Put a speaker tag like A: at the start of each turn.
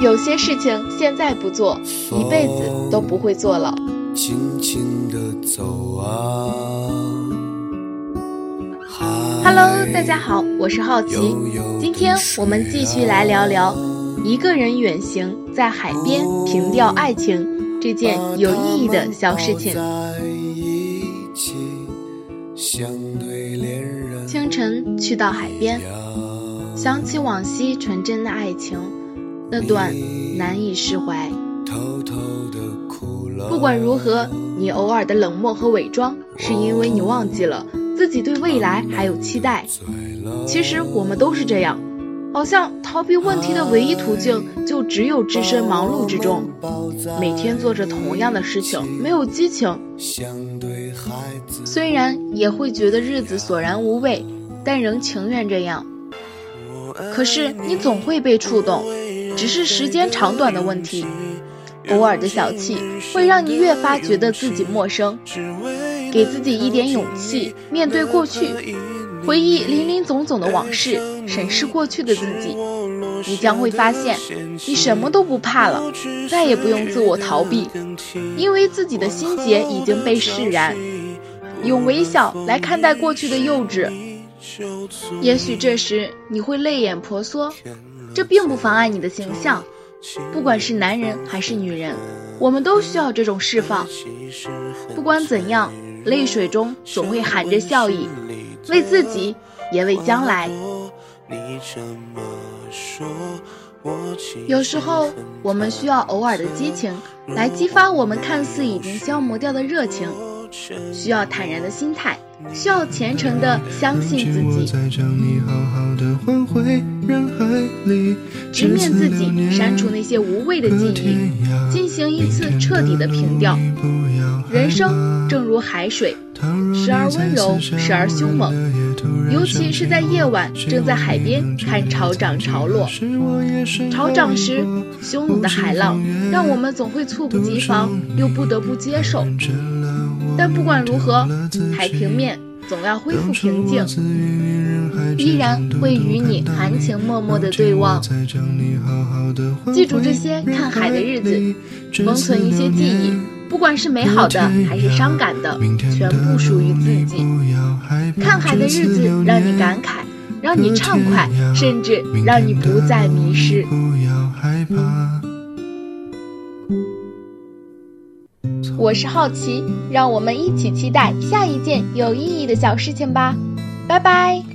A: 有些事情现在不做，一辈子都不会做了。
B: 轻轻地走啊。
A: Hello，大家好，我是好奇。今天我们继续来聊聊一个人远行在海边凭吊爱情这件有意义的小事情。
B: 在一起相对恋人
A: 清晨去到海边，想起往昔纯真的爱情，那段难以释怀。
B: 偷偷的哭了。
A: 不管如何，你偶尔的冷漠和伪装，是因为你忘记了自己对未来还有期待。其实我们都是这样，好像逃避问题的唯一途径就只有置身忙碌之中，每天做着同样的事情，没有激情。虽然也会觉得日子索然无味，但仍情愿这样。可是你总会被触动，只是时间长短的问题。偶尔的小气会让你越发觉得自己陌生，给自己一点勇气，面对过去，回忆林林总总的往事，审视过去的自己，你将会发现，你什么都不怕了，再也不用自我逃避，因为自己的心结已经被释然。用微笑来看待过去的幼稚，也许这时你会泪眼婆娑，这并不妨碍你的形象。不管是男人还是女人，我们都需要这种释放。不管怎样，泪水中总会含着笑意，为自己，也为将来。有时候，我们需要偶尔的激情，来激发我们看似已经消磨掉的热情。需要坦然的心态，需要虔诚的相信自己。直面自己，删除那些无谓的记忆，进行一次彻底的平调。人生正如海水，时而温柔，时而凶猛。尤其是在夜晚，正在海边看潮涨潮落。潮涨时，汹涌的海浪让我们总会猝不及防，又不得不接受。但不管如何，海平面总要恢复平静，依然会与你含情脉脉的对望。记住这些看海的日子，封存一些记忆，不管是美好的还是伤感的，全部属于自己。看海的日子让你感慨，让你畅快，甚至让你不再迷失。我是好奇，让我们一起期待下一件有意义的小事情吧，拜拜。